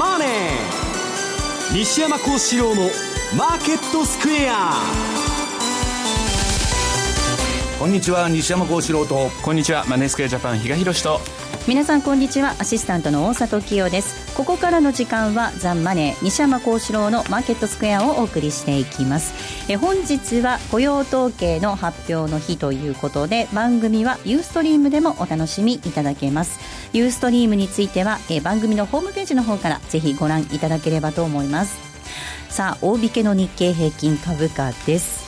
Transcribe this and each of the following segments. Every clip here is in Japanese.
マネー」西山幸四郎の「マーケットスクエア」こんにちは西山幸四郎と。こんにちはマネースクエアジャパン比嘉宏と。皆さんこんにちは。アシスタントの大里清ですここからの時間はザンマネー西山幸四郎のマーケットスクエアをお送りしていきます。え本日は雇用統計の発表の日ということで番組はユーストリームでもお楽しみいただけます。ユーストリームについてはえ番組のホームページの方からぜひご覧いただければと思います。さあ大引けの日経平均株価です。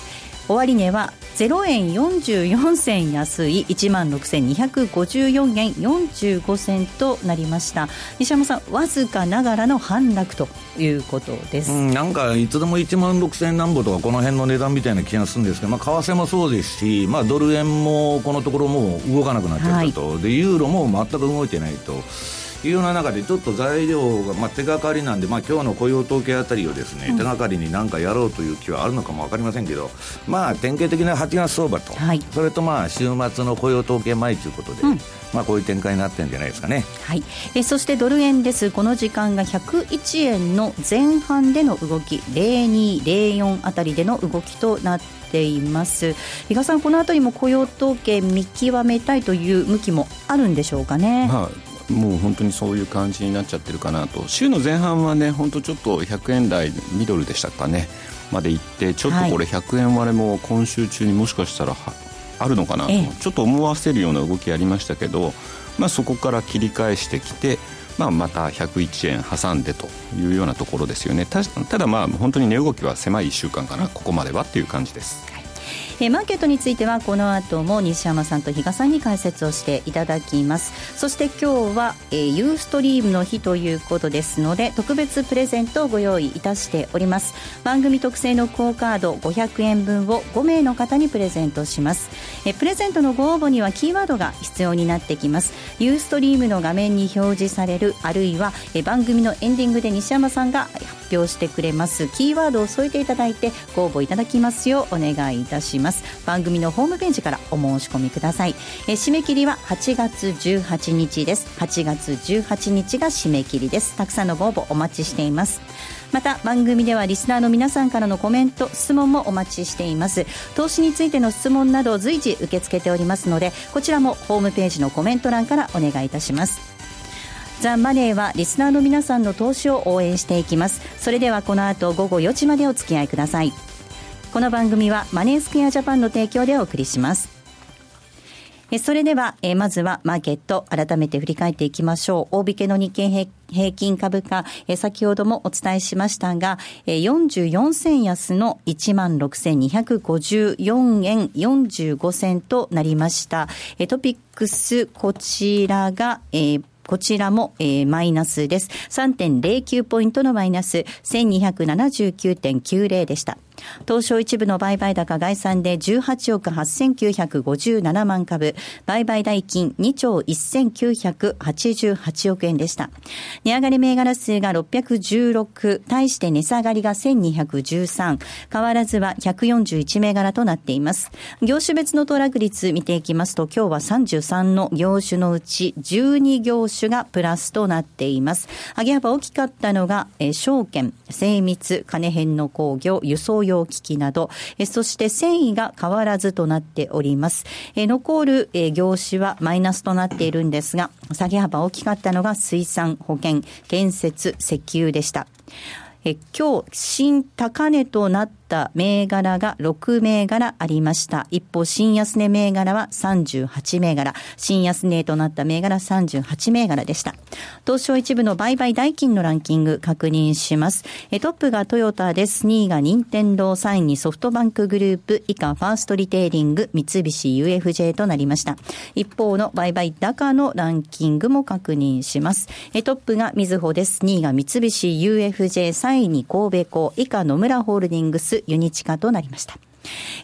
終値は0円44銭安い1万6254円45銭となりました。西山さんわずかながらの反落ということです、うん、なんかいつでも1万6000円なんぼとかこの辺の値段みたいな気がするんですけど、まあ、為替もそうですし、まあ、ドル円もこのところもう動かなくなっちゃったと、はい、でユーロも全く動いてないと。いうような中でちょっと材料が、まあ、手がかりなんで、まあ今日の雇用統計あたりをですね、うん、手がかりに何かやろうという気はあるのかも分かりませんけど、まあ、典型的な8月相場と、はい、それとまあ週末の雇用統計前ということで、うん、まあ、こういう展開になってるんじゃないですかね、はい、えそしてドル円です。この時間が101円の前半での動き。0204あたりでの動きとなっています。比嘉さんこの辺りも雇用統計見極めたいという向きもあるんでしょうかね。まあもう本当にそういう感じになっちゃってるかなと。週の前半はね本当ちょっと100円台ミドルでしたかね。まで行ってちょっとこれ100円割れも今週中にもしかしたらあるのかなと、ちょっと思わせるような動きありましたけど、まあ、そこから切り返してきて、まあ、また101円挟んでというようなところですよね。ただまあ本当に値動きは狭い1週間かな。ここまではっていう感じです。えー、マーケットについてはこの後も西山さんと比嘉さんに解説をしていただきます。そして今日は、えー、ユーストリームの日ということですので特別プレゼントをご用意いたしております。番組特製のクオカード500円分を5名の方にプレゼントします。えプレゼントのご応募にはキーワードが必要になってきます。ユーストリームの画面に表示されるあるいはえ番組のエンディングで西山さんが発表してくれます。キーワードを添えていただいてご応募いただきますようお願いいたします。ます。番組のホームページからお申し込みください。え締め切りは8月18日です。8月18日が締め切りです。たくさんのご応募お待ちしています。また番組ではリスナーの皆さんからのコメント質問もお待ちしています。投資についての質問など随時受け付けておりますのでこちらもホームページのコメント欄からお願いいたします。ザ・マネーはリスナーの皆さんの投資を応援していきます。それではこの後午後4時までお付き合いください。この番組はマネースクエアジャパンの提供でお送りします。それでは、えまずはマーケット、改めて振り返っていきましょう。大引けの日経平均株価、え先ほどもお伝えしましたが、え44銭安の16,254円45銭となりました。えトピックス、こちらが、えーこちらも、えー、マイナスです。3.09ポイントのマイナス、1279.90でした。東証一部の売買高概算で18億8957万株、売買代金2兆1988億円でした。値上がり銘柄数が616、対して値下がりが1213、変わらずは141銘柄となっています。業種別の騰落率見ていきますと、今日は33の業種のうち12業種がプラスとなっています。上げ幅大きかったのが、証券、精密、金編の工業、輸送用機器など、えそして繊維が変わらずとなっております。え残る、え業種はマイナスとなっているんですが、下げ幅大きかったのが水産、保険、建設、石油でした。え今日、新高値となったた銘柄が6銘柄ありました。一方、新安値銘柄は38銘柄。新安値となった銘柄38銘柄でした。東証一部の売買代金のランキング確認します。えトップがトヨタです。2位が任天堂、3位にソフトバンクグループ、以下ファーストリテイリング、三菱 UFJ となりました。一方の売買高のランキングも確認します。えトップがみずほです。2位が三菱 UFJ、3位に神戸港、以下野村ホールディングス、ユニチカとなりました。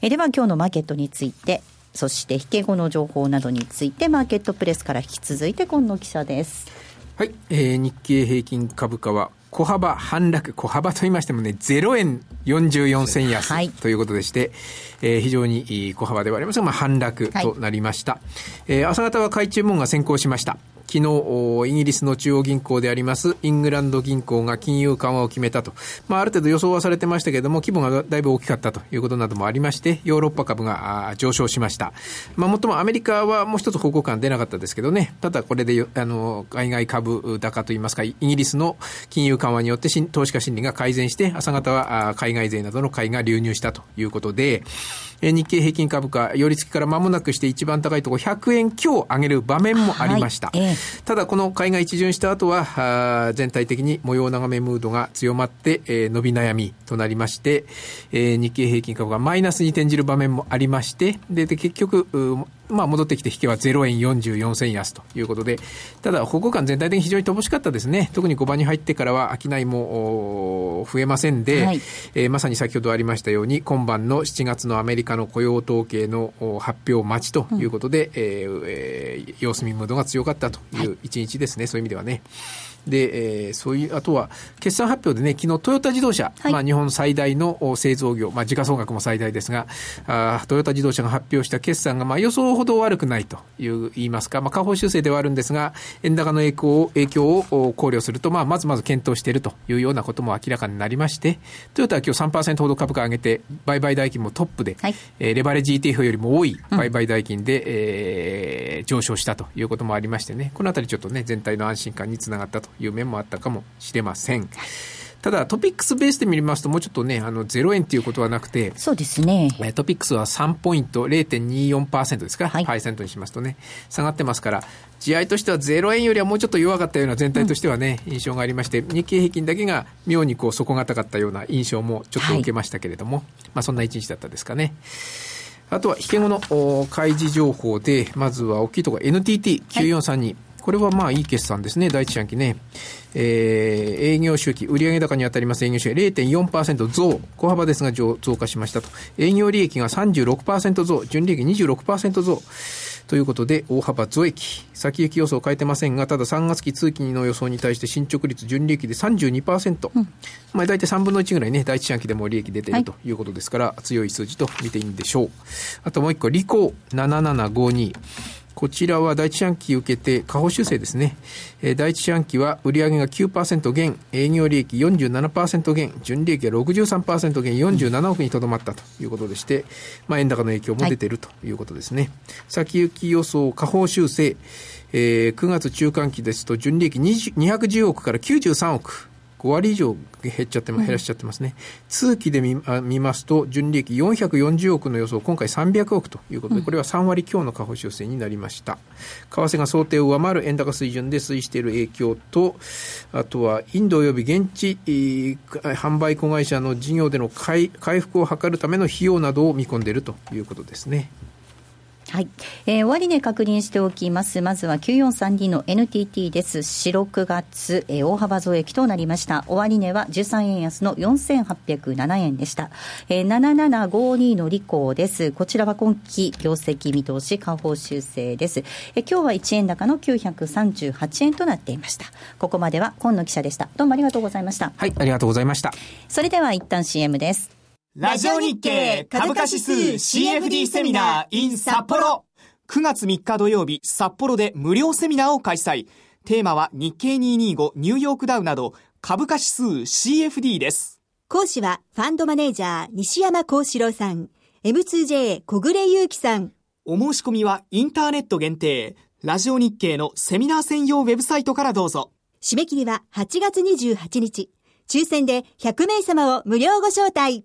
えでは今日のマーケットについて、そして引け後の情報などについて、マーケットプレスから引き続いて今野記者です。はい、えー、日経平均株価は小幅反落、小幅と言いましてもね、0円44銭安、はい、ということでして、えー、非常に小幅ではありますが、まあ、反落となりました。はい、えー、朝方は買い注文が先行しました。昨日、イギリスの中央銀行であります、イングランド銀行が金融緩和を決めたと。まあ、ある程度予想はされてましたけれども、規模がだいぶ大きかったということなどもありまして、ヨーロッパ株が上昇しました。まあ、もっともアメリカはもう一つ報告感出なかったですけどね、ただこれで、あの、海外株高といいますか、イギリスの金融緩和によって投資家心理が改善して、朝方は海外勢などの買いが流入したということで、日経平均株価、寄り付きから間もなくして一番高いところ100円強上げる場面もありました。はいえー、ただ、この買いが一巡した後は、全体的に模様長めムードが強まって、えー、伸び悩みとなりまして、えー、日経平均株がマイナスに転じる場面もありまして、で、で結局、まあ、戻ってきて引けは0円44銭安ということで、ただ、方向感全体的に非常に乏しかったですね。特に5番に入ってからは商いも増えませんで、はい、えー、まさに先ほどありましたように、今晩の7月のアメリカの雇用統計の発表待ちということで、うん、えー、えー、様子見ムードが強かったという一日ですね、はい、そういう意味ではね。で、えー、そういう、あとは、決算発表でね、昨日トヨタ自動車、はい、まあ日本最大の製造業、まあ時価総額も最大ですが、あトヨタ自動車が発表した決算が、まあ予想ほど悪くないという、言いますか、まあ下方修正ではあるんですが、円高の影響を、影響を考慮すると、まあまずまず検討しているというようなことも明らかになりまして、トヨタは今日3%ほど株価上げて、売買代金もトップで、はい、えー、レバレッジ ETF よりも多い売買代金で、うん、えー、上昇したということもありましてね、このあたりちょっとね、全体の安心感につながったという面もあったかもしれません。ただ、トピックスベースで見ますと、もうちょっとね、あの、0円っていうことはなくて、そうですね。トピックスは3ポイント、0.24%ですか、はい、パーセントにしますとね、下がってますから、地合としては0円よりはもうちょっと弱かったような全体としてはね、うん、印象がありまして、日経平均だけが妙にこう底堅かったような印象もちょっと受けましたけれども、はい、まあそんな一日だったですかね。あとは、引け後の開示情報で、まずは大きいところ、NTT9432、はいこれはまあいい決算ですね、第一四半期ね。えー、営業収益、売上高に当たります営業収益0.4%増、小幅ですが増増加しましたと。営業利益が36%増、純利益26%増。ということで、大幅増益。先行き予想を変えてませんが、ただ3月期通期の予想に対して進捗率、純利益で32%。うん、まあ大体3分の1ぐらいね、第一四半期でも利益出ているということですから、はい、強い数字と見ていいんでしょう。あともう一個、リコー7752。こちらは第一四半期受けて下方修正ですね。えー、第一四半期は売上が9%減、営業利益47%減、純利益が63%減、47億にとどまったということでして、まあ、円高の影響も出ているということですね。はい、先行き予想下方修正、えー、9月中間期ですと純利益210億から93億。5割以上減っちゃって減らしちゃってますね。通期で見見ますと、純利益440億の予想、今回300億ということで、これは3割強の下方修正になりました。為替が想定を上回る円高水準で推移している影響と、あとはインド及び現地販売子会社の事業での回復を図るための費用などを見込んでいるということですね。はい。えー、終値確認しておきます。まずは9432の NTT です。4、6月、えー、大幅増益となりました。終値は13円安の4807円でした。えー、7752のリコーです。こちらは今期業績見通し下方修正です。えー、今日は1円高の938円となっていました。ここまでは今野記者でした。どうもありがとうございました。はい、ありがとうございました。それでは一旦 CM です。ラジオ日経株価指数 CFD セミナー in 札幌9月3日土曜日札幌で無料セミナーを開催。テーマは日経225ニューヨークダウなど株価指数 CFD です。講師はファンドマネージャー西山幸四郎さん。M2J 小暮祐樹さん。お申し込みはインターネット限定。ラジオ日経のセミナー専用ウェブサイトからどうぞ。締め切りは8月28日。抽選で100名様を無料ご招待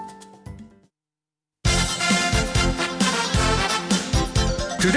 トゥ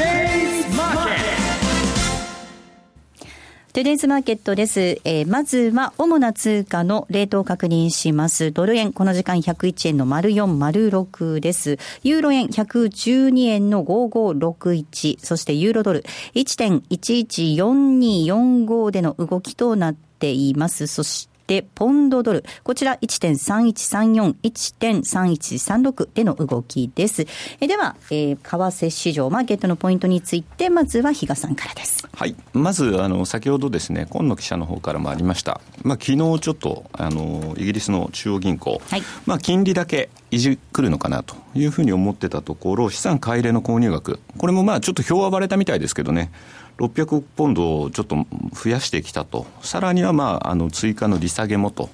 デイズマーケットです。えー、まずは、主な通貨のレートを確認します。ドル円、この時間101円の丸4、丸6です。ユーロ円、112円の5561。そしてユーロドル、1.114245での動きとなっています。そして、で、ポンドドル。こちら1.3134、1.3136での動きです。えでは、えー、為替市場、マーケットのポイントについて、まずは比嘉さんからです。はい。まず、あの、先ほどですね、今野記者の方からもありました。まあ、昨日ちょっと、あの、イギリスの中央銀行、はい、まあ、金利だけいじくるのかなというふうに思ってたところ、資産買い入れの購入額、これもまあ、ちょっと表は割れたみたいですけどね、600億ポンドをちょっと増やしてきたと、さらには、まあ、あの追加の利下げもと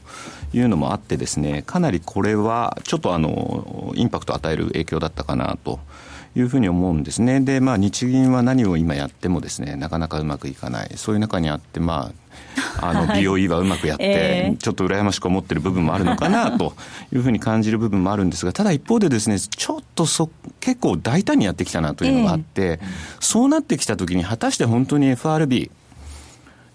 いうのもあって、ですねかなりこれはちょっとあのインパクトを与える影響だったかなと。いうふうに思うんですね。で、まあ、日銀は何を今やってもですね、なかなかうまくいかない。そういう中にあって、まあ、あの BOE はうまくやって、ちょっと羨ましく思ってる部分もあるのかなというふうに感じる部分もあるんですが、ただ一方でですね、ちょっとそ結構大胆にやってきたなというのがあって、そうなってきたときに、果たして本当に FRB、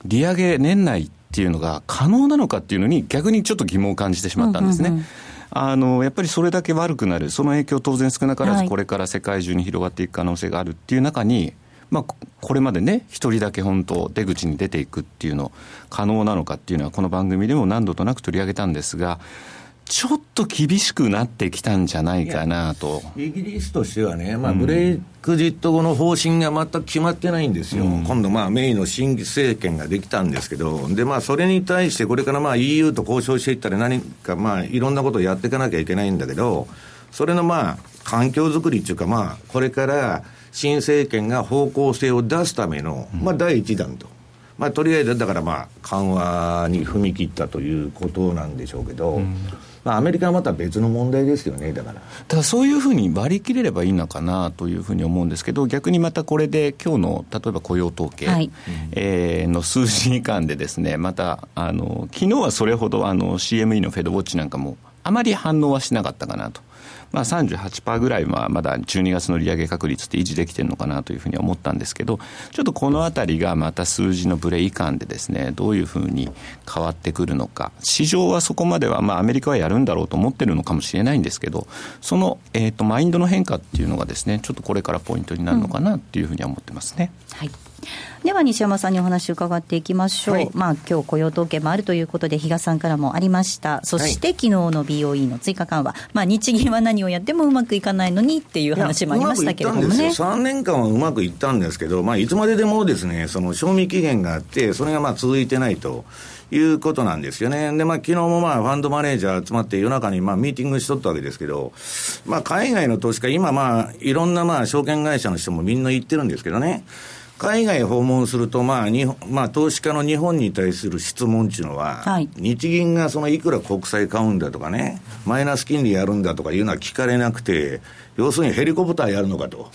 利上げ年内っていうのが可能なのかっていうのに、逆にちょっと疑問を感じてしまったんですね。あのやっぱりそれだけ悪くなる、その影響、当然少なからずこれから世界中に広がっていく可能性があるっていう中に、まあ、これまでね、一人だけ本当、出口に出ていくっていうの、可能なのかっていうのは、この番組でも何度となく取り上げたんですが、ちょっと厳しくなってきたんじゃないかなと。イギリスとしてはね、まあ、ブレイクジット後の方針が全く決まってないんですよ、うん、今度、まあ、メイの新政権ができたんですけど、でまあ、それに対して、これからまあ EU と交渉していったら、何かまあいろんなことをやっていかなきゃいけないんだけど、それのまあ環境づくりっていうか、まあ、これから新政権が方向性を出すための、まあ、第一弾と。まあ、とりあえずだからまあ緩和に踏み切ったということなんでしょうけど、うんまあ、アメリカはまた別の問題ですよね、だから。だからそういうふうに割り切れればいいのかなというふうに思うんですけど、逆にまたこれで、今日の例えば雇用統計、はい、えー、の数字に関でですね、また、あの昨日はそれほどあの CME のフェドウォッチなんかも、あまり反応はしなかったかなと。まあ、38%ぐらいはまだ12月の利上げ確率って維持できてるのかなというふうに思ったんですけど、ちょっとこのあたりがまた数字のブレ以下でですね、どういうふうに変わってくるのか、市場はそこまでは、まあ、アメリカはやるんだろうと思ってるのかもしれないんですけど、その、えーと、マインドの変化っていうのがですね、ちょっとこれからポイントになるのかなっていうふうには思ってますね。うん、はいでは西山さんにお話を伺っていきましょう、はい、まあ今日雇用統計もあるということで、比嘉さんからもありました、そして、昨日の BOE の追加緩和、まあ、日銀は何をやってもうまくいかないのにっていう話もありましたけれどもね。3年間はうまくいったんですけど、まあ、いつまででもですね、その賞味期限があって、それがまあ続いてないと。いうことなんですよね。で、まあ、昨日もまあ、ファンドマネージャー集まって夜中にまあ、ミーティングしとったわけですけど、まあ、海外の投資家、今まあ、いろんなまあ、証券会社の人もみんな言ってるんですけどね。海外訪問すると、まあ日本まあ、投資家の日本に対する質問っていうのは、はい、日銀がそのいくら国債買うんだとかね、マイナス金利やるんだとかいうのは聞かれなくて、要するにヘリコプターやるのかと、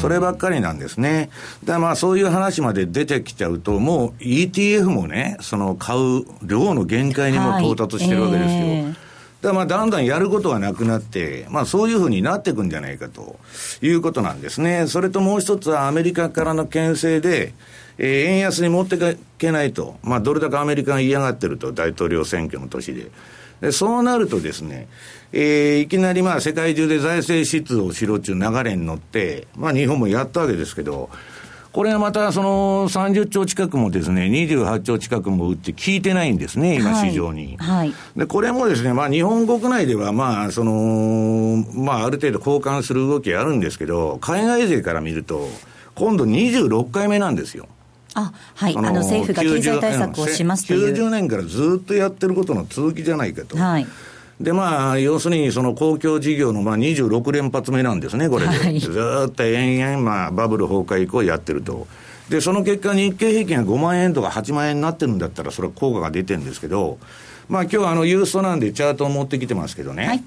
そればっかりなんですね。だまあそういう話まで出てきちゃうと、もう ETF もね、その買う量の限界にも到達してるわけですよ。はい。えーだまあだんだんやることがなくなって、まあそういうふうになっていくんじゃないかということなんですね。それともう一つはアメリカからの牽制で、えー、円安に持っていけないと、まあどれだけアメリカが嫌がってると、大統領選挙の年で。でそうなるとですね、えー、いきなりまあ世界中で財政出動しろっていう流れに乗って、まあ日本もやったわけですけど、これはまたその30兆近くもですね、28兆近くも売って効いてないんですね、今市場に。はい、で、これもですね、まあ日本国内ではまあ、その、まあある程度交換する動きあるんですけど、海外勢から見ると、今度26回目なんですよ。あはい、あの政府が経済対策をしますという。90年からずっとやってることの続きじゃないかと。はいで、まあ、要するにその公共事業のまあ26連発目なんですね、これで。はい、ずっと延々、まあ、バブル崩壊以降やってると。で、その結果、日経平均が5万円とか8万円になってるんだったら、それは効果が出てるんですけど、まあ、今日はあのユーストなんでチャートを持ってきてますけどね。はい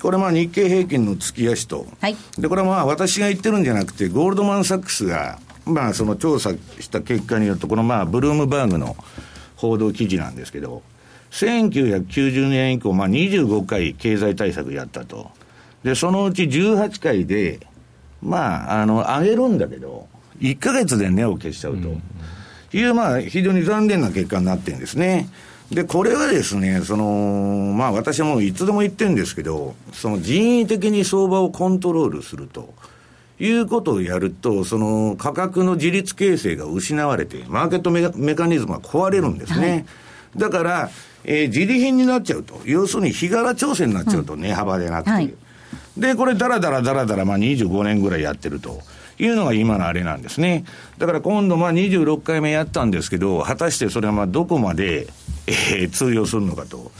これまあ日経平均の月足と、はい、でこれはまあ私が言ってるんじゃなくて、ゴールドマン・サックスが、まあ、その調査した結果によると、このまあブルームバーグの報道記事なんですけど、1990年以降、まあ、25回経済対策やったと。で、そのうち18回で、まあ、あの、上げるんだけど、1か月で値を消しちゃうと。いう、まあ、非常に残念な結果になってるんですね。で、これはですね、その、まあ私はもういつでも言ってるんですけど、その人為的に相場をコントロールすると。いうことをやると、その価格の自律形成が失われて、マーケットメカニズムが壊れるんですね。はい、だから、えー、自利品になっちゃうと。要するに日柄調整になっちゃうと、値幅でなくて。はい、で、これだらだらだらだら、まあ25年ぐらいやってると。いうのが今のあれなんですね。だから今度まあ26回目やったんですけど、果たしてそれはまあどこまで、えー、通用するのかと。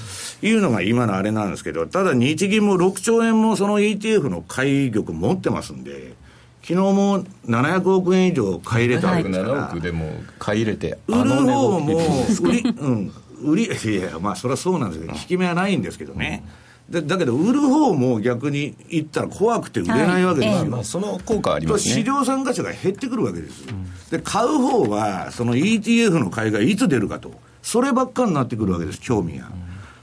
いうのが今のあれなんですけど、ただ日銀も6兆円もその ETF の買い玉持ってますんで、昨日も700億円以上買い入れたわけですから。7億でも買い入れて、売る方も、売り、うん、売り、いや、まあそれはそうなんですけど、効き目はないんですけどね。だだけど、売る方も逆に言ったら怖くて売れないわけですよ。はいまあ、その効果ありますね。市場参加者が減ってくるわけです。うん、で、買う方は、その ETF の買いがいつ出るかと。そればっかになってくるわけです、興味が。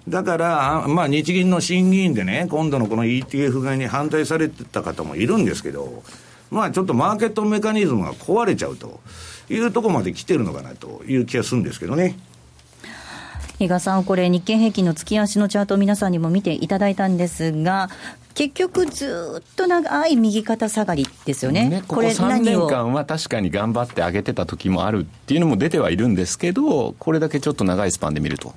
だから、まあ、日銀の審議員でね、今度のこの ETF 買いに反対されてた方もいるんですけど、まあ、ちょっとマーケットメカニズムが壊れちゃうというところまで来てるのかなという気がするんですけどね。比嘉さん、これ、日経平均の月足のチャートを皆さんにも見ていただいたんですが、結局、ずっと長い右肩下がりですよね、ねこれ、3年間は確かに頑張って上げてた時もあるっていうのも出てはいるんですけど、これだけちょっと長いスパンで見ると。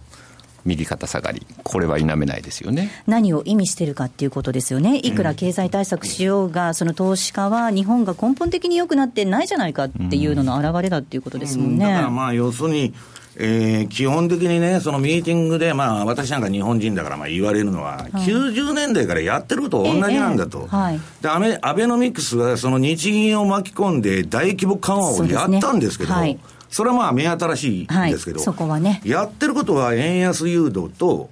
右肩下がり、これは否めないですよね何を意味してるかっていうことですよね、いくら経済対策しようが、うん、その投資家は日本が根本的に良くなってないじゃないかっていうのの表れだっていうことですもんね。うん、だからまあ要するにえー、基本的にね、そのミーティングで、まあ、私なんか日本人だからまあ言われるのは、はい、90年代からやってること同じなんだと、えーえーはい、でアメアベノミクスはその日銀を巻き込んで、大規模緩和をやったんですけど、そ、ねはい、それはまあ目新しいんですけど、そこはね、やってることは円安誘導と、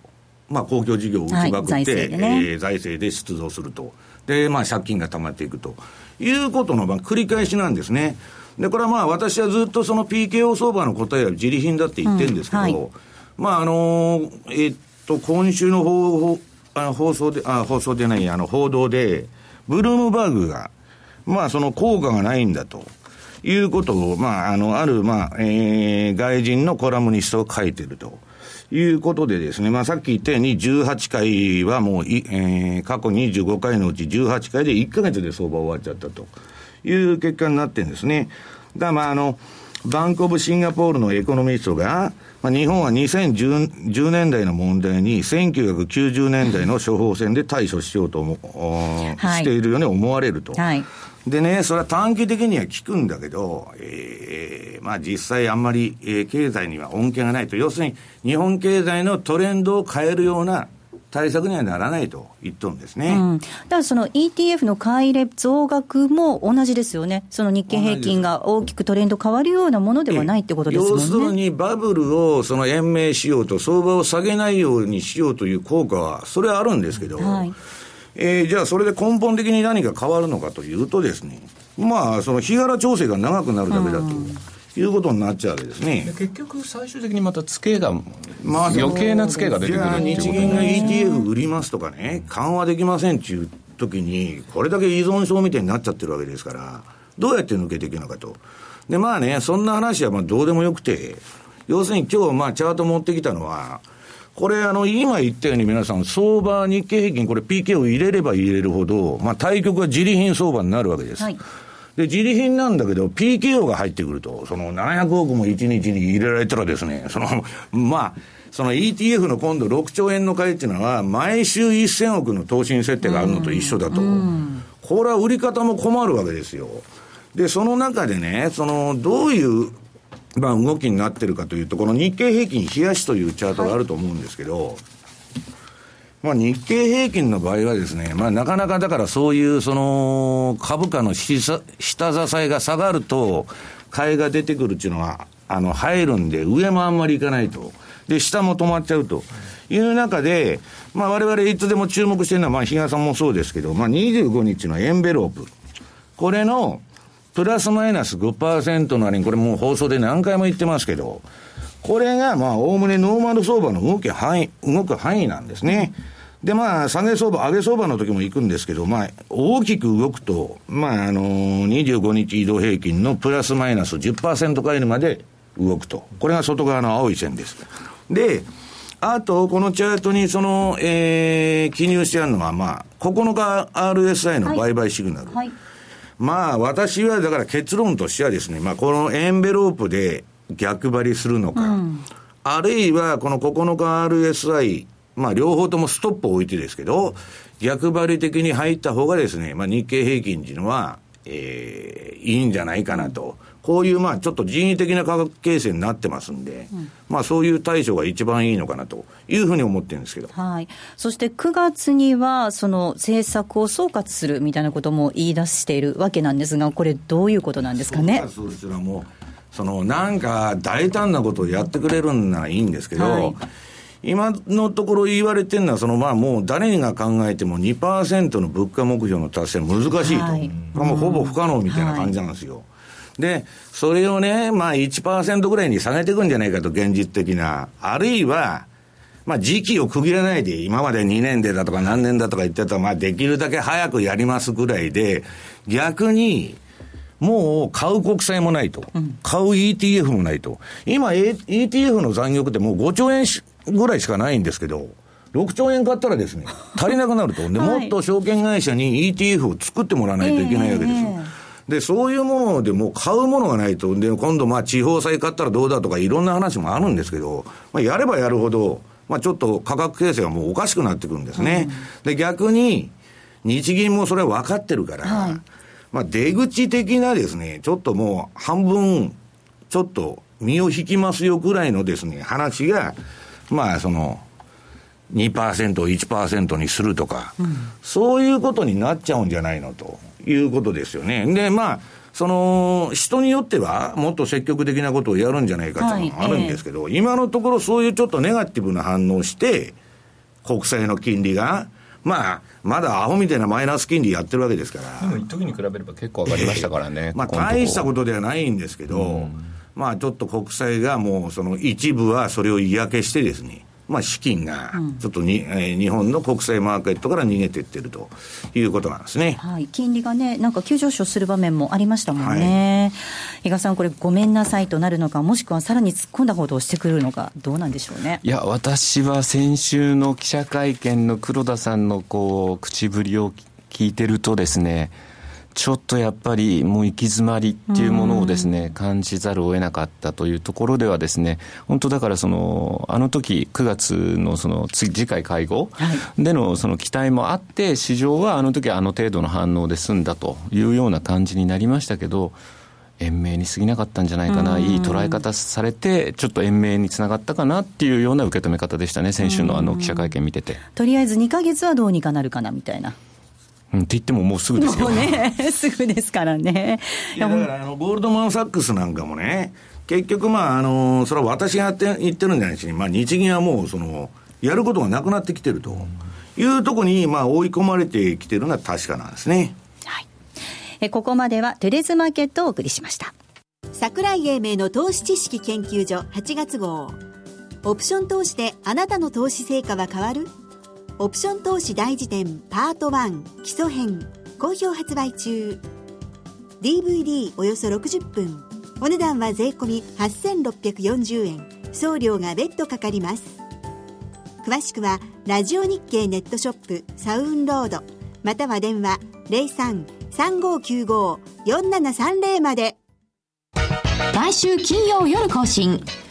まあ、公共事業を打ちまくって、財政で、ね。えー、財政で出動すると、で、まあ、借金が溜まっていくということのまあ繰り返しなんですね。で、これはまあ私はずっとその PKO 相場の答えは自利品だって言ってるんですけど、うんはい、まああの、えー、っと、今週の放あ放送で、あ、放送でない、あの報道で、ブルームバーグが、まあその効果がないんだと。いうことを、まあ、あの、ある、まあ、えー、外人のコラムニストが書いてると。いうことでですね、まあさっき言ったように18回はもうい、えー、過去25回のうち18回で1ヶ月で相場終わっちゃったと。いう結果になってるんですね。だまあ、あの、バンコブシンガポールのエコノミストが、まあ、日本は2010年代の問題に1990年代の処方箋で対処しようと思、はい、しているように思われると。はい、でね、それは短期的には効くんだけど、えー、まあ実際あんまり、えー、経済には恩恵がないと。要するに日本経済のトレンドを変えるような対策にはならないと言っとるんですね、うん、だからその ETF の買い入れ増額も同じですよね、その日経平均が大きくトレンド変わるようなものではないってことですもんね。要するにバブルをその延命しようと、相場を下げないようにしようという効果は、それはあるんですけど、はい、えー、じゃあそれで根本的に何か変わるのかというとですね、まあ、その日柄調整が長くなるだけだと。うんいうことになっちゃうわけですね。結局、最終的にまたツケが、まあ、余計なツケが出てくるって日銀が ETF 売りますとかね、緩和できませんっていう時に、これだけ依存症みたいになっちゃってるわけですから、どうやって抜けていくのかと。で、まあね、そんな話はまあどうでもよくて、要するに今日、まあ、チャート持ってきたのは、これ、あの、今言ったように皆さん、相場、日経平均、これ PK を入れれば入れるほど、まあ、対局は自利品相場になるわけです。はいで、自利品なんだけど、PKO が入ってくると、その700億も1日に入れられたらですね、その、まあ、その ETF の今度6兆円の買いっていうのは、毎週1000億の投資設定があるのと一緒だと。これは売り方も困るわけですよ。で、その中でね、その、どういう、まあ、動きになってるかというと、この日経平均冷やしというチャートがあると思うんですけど、はいまあ、日経平均の場合はですね、まあ、なかなかだからそういうその株価の下支えが下がると、買いが出てくるっていうのは、あの、入るんで、上もあんまりいかないと。で、下も止まっちゃうという中で、まあ、我々いつでも注目してるのは、まあ、比嘉さんもそうですけど、まあ、25日のエンベロープ。これの、プラスマイナス5%のあれに、これもう放送で何回も言ってますけど、これが、まあ、おおむねノーマル相場の動き範囲、動く範囲なんですね。で、まあ、下げ相場、上げ相場の時も行くんですけど、まあ、大きく動くと、まあ、あのー、25日移動平均のプラスマイナス10%ぐらいまで動くと。これが外側の青い線です。で、あと、このチャートにその、えー、記入してあるのが、まあ、9日 RSI の売買シグナル。はいはい、まあ、私はだから結論としてはですね、まあ、このエンベロープで逆張りするのか、うん、あるいはこの9日 RSI、まあ、両方ともストップを置いてですけど、逆張り的に入った方がですね、まあ、日経平均っていうのは、えー、いいんじゃないかなと。こういうまあちょっと人為的な価格形成になってますんで、うん、まあそういう対処が一番いいのかなというふうに思ってるんですけど。はい。そして9月にはその政策を総括するみたいなことも言い出しているわけなんですが、これどういうことなんですかね？そうですもう、そのなんか大胆なことをやってくれるんならいいんですけど、はい今のところ言われてるのは、そのまあもう誰が考えても2%の物価目標の達成難しいと、はい、もうほぼ不可能みたいな感じなんですよ。はい、で、それをね、まあ1%ぐらいに下げていくんじゃないかと、現実的な。あるいは、まあ時期を区切らないで、今まで2年でだとか何年だとか言ってたまあできるだけ早くやりますぐらいで、逆に、もう買う国債もないと。買う ETF もないと。今、ETF の残玉ってもう5兆円ぐらいしかないんですけど、6兆円買ったらですね、足りなくなると。で、もっと証券会社に ETF を作ってもらわないといけないわけですよ。で、そういうものでもう買うものがないと、で、今度まあ地方債買ったらどうだとかいろんな話もあるんですけど、まあ、やればやるほど、まあちょっと価格形成がもうおかしくなってくるんですね。で、逆に、日銀もそれは分かってるから、はい、まあ出口的なですね、ちょっともう半分、ちょっと身を引きますよぐらいのですね、話が、まあ、その、2%を1%にするとか、うん、そういうことになっちゃうんじゃないのということですよね。で、まあ、その、人によっては、もっと積極的なことをやるんじゃないかっていうのもあるんですけど、はいえー、今のところそういうちょっとネガティブな反応して、国債の金利が、まあ、まだアホみたいなマイナス金利やってるわけですから。でも、一時に比べれば結構上がりましたからね。まあ、大したことではないんですけど、うんまあちょっと国債がもうその一部はそれを嫌気してですね、まあ、資金がちょっとに、うん、えー、日本の国際マーケットから逃げていってるということなんですね、はい、金利がね、なんか急上昇する場面もありましたもんね、はい、比嘉さん、これ、ごめんなさいとなるのか、もしくはさらに突っ込んだことをしてくるのか、どうなんでしょうね。いや、私は先週の記者会見の黒田さんのこう口ぶりを聞いてるとですね、ちょっとやっぱりもう行き詰まりっていうものをですね、感じざるを得なかったというところではですね、本当だからその、あの時9月のその次、次回会合でのその期待もあって、市場はあの時あの程度の反応で済んだというような感じになりましたけど、延命に過ぎなかったんじゃないかな、いい捉え方されて、ちょっと延命につながったかなっていうような受け止め方でしたね、先週のあの記者会見見てて。とりあえず2か月はどうにかなるかなみたいな。うん、って言ってももうすぐですよ。ね、すぐですからね。いやだからあの、ゴールドマン・サックスなんかもね、結局まあ、あの、それは私がやって言ってるんじゃないし、まあ日銀はもうその、やることがなくなってきてるというところに、まあ追い込まれてきてるのは確かなんですね。はい。えここまではテレズマーケットをお送りしました。桜井英明の投資知識研究所8月号。オプション投資であなたの投資成果は変わる？オプション投資大辞典パート1基礎編好評発売中。DVD およそ60分。お値段は税込8640円。送料が別途かかります。詳しくはラジオ日経ネットショップサウンロードまたは電話03-3595-4730まで。毎週金曜夜更新。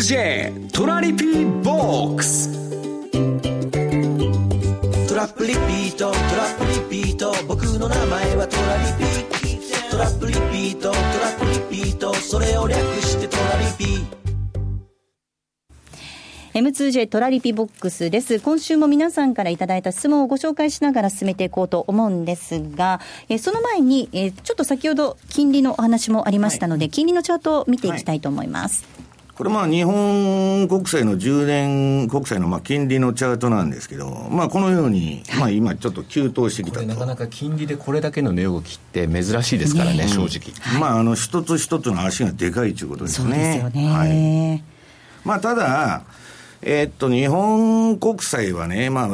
M2J トラリピボックス。トラップリピートトラップリピート。僕の名前はトラリピトラップリピートトラップリピート。それを略してトラリピ。M2J トラリピボックスです。今週も皆さんからいただいた質問をご紹介しながら進めていこうと思うんですが、えーその前に、えーちょっと先ほど金利のお話もありましたので、金利のチャートを見ていきたいと思います。これまあ日本国債の10年国債のまあ金利のチャートなんですけど、まあこのように、まあ今ちょっと急騰してきたと。なかなか金利でこれだけの値動きって珍しいですからね、正直。まああの一つ一つの足がでかいということですね。そうですよね。はいまあ、ただ、えーっと、日本国債はね、まあ、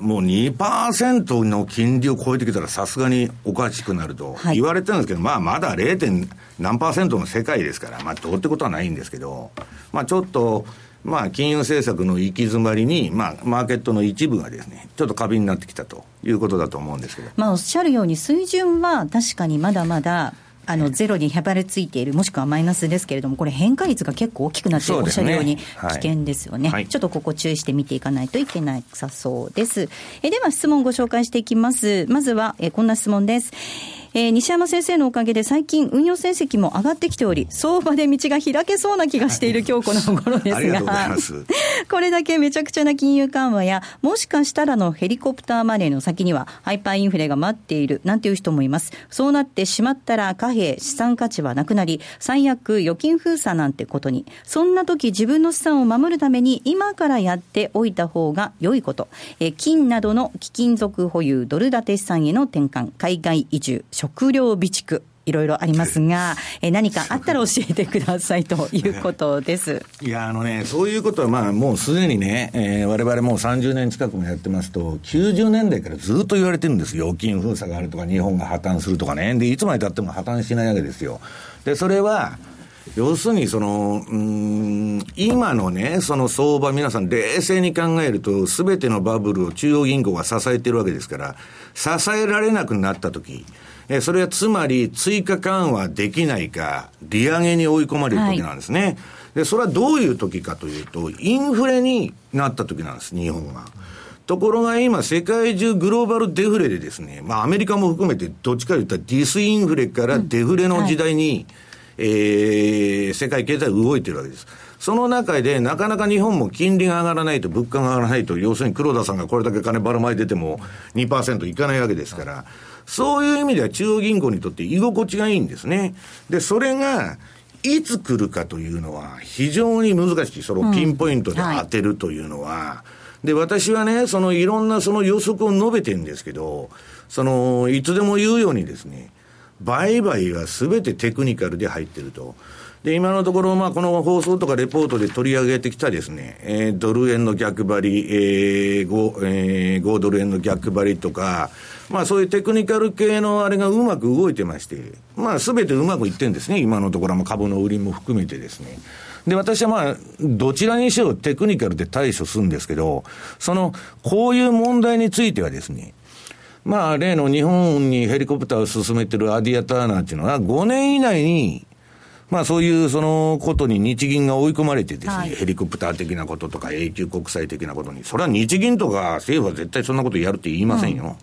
もう2%の金利を超えてきたらさすがにおかしくなるとはい言われてるんですけど、まあ、まだ 0. 点何パーセントの世界ですから、まあ、どうってことはないんですけど、まあ、ちょっと、まあ、金融政策の行き詰まりに、まあ、マーケットの一部がですね、ちょっと過敏になってきたということだと思うんですけど。まあ、おっしゃるように、水準は確かにまだまだ、あのゼロにへばりついている、もしくはマイナスですけれども、これ、変化率が結構大きくなっている、おっしゃるようにはい危険ですよね、はいちょっとここ、注意して見ていかないといけないさそうです。えでは、質問をご紹介していきます。まずは、えこんな質問です。えー西山先生のおかげで最近運用成績も上がってきており、相場で道が開けそうな気がしている今日この頃ですが。が。これだけめちゃくちゃな金融緩和や、もしかしたらのヘリコプターマネーの先には、ハイパーインフレが待っているなんていう人もいます。そうなってしまったら貨幣、資産価値はなくなり、最悪預金封鎖なんてことに。そんな時自分の資産を守るために今からやっておいた方が良いこと。えー金などの貴金属保有、ドル建て資産への転換、海外移住、食料備蓄。いろいろありますが、えー何かあったら教えてくださいということです。いや、あのね、そういうことはまあもうすでにね、えー、我々もう30年近くもやってますと、90年代からずっと言われてるんですよ。預金封鎖があるとか、日本が破綻するとかね。で、いつまで経っても破綻しないわけですよ。で、それは、要するにその、うーん、今のね、その相場、皆さん冷静に考えると、すべてのバブルを中央銀行が支えてるわけですから、支えられなくなったとき、えそれはつまり追加緩和できないか、利上げに追い込まれる時なんですね。で、それはどういう時かというと、インフレになった時なんです、日本が。ところが今、世界中グローバルデフレでですね、まあアメリカも含めてどっちかといったらディスインフレからデフレの時代に、えー世界経済動いてるわけです。その中で、なかなか日本も金利が上がらないと、物価が上がらないと、要するに黒田さんがこれだけ金ばらまいてても2%いかないわけですから、そういう意味では中央銀行にとって居心地がいいんですね。で、それが、いつ来るかというのは非常に難しい。そのピンポイントで当てるというのは。で、私はね、そのいろんなその予測を述べてるんですけど、その、いつでも言うようにですね、売買はすべてテクニカルで入ってると。で、今のところ、まあ、この放送とかレポートで取り上げてきたですね、えードル円の逆張り、えー、5、えー、5ドル円の逆張りとか、まあ、そういうテクニカル系のあれがうまく動いてまして、まあ、すべてうまくいってんですね、今のところは、まあ株の売りも含めてですね。で、私はまあ、どちらにしろテクニカルで対処するんですけど、その、こういう問題についてはですね、まあ、例の日本にヘリコプターを進めてるアディア・ターナーっていうのは、5年以内に、まあそういうそのことに日銀が追い込まれてですね、はいヘリコプター的なこととか永久国債的なことに、それは日銀とか政府は絶対そんなことやるって言いませんよ。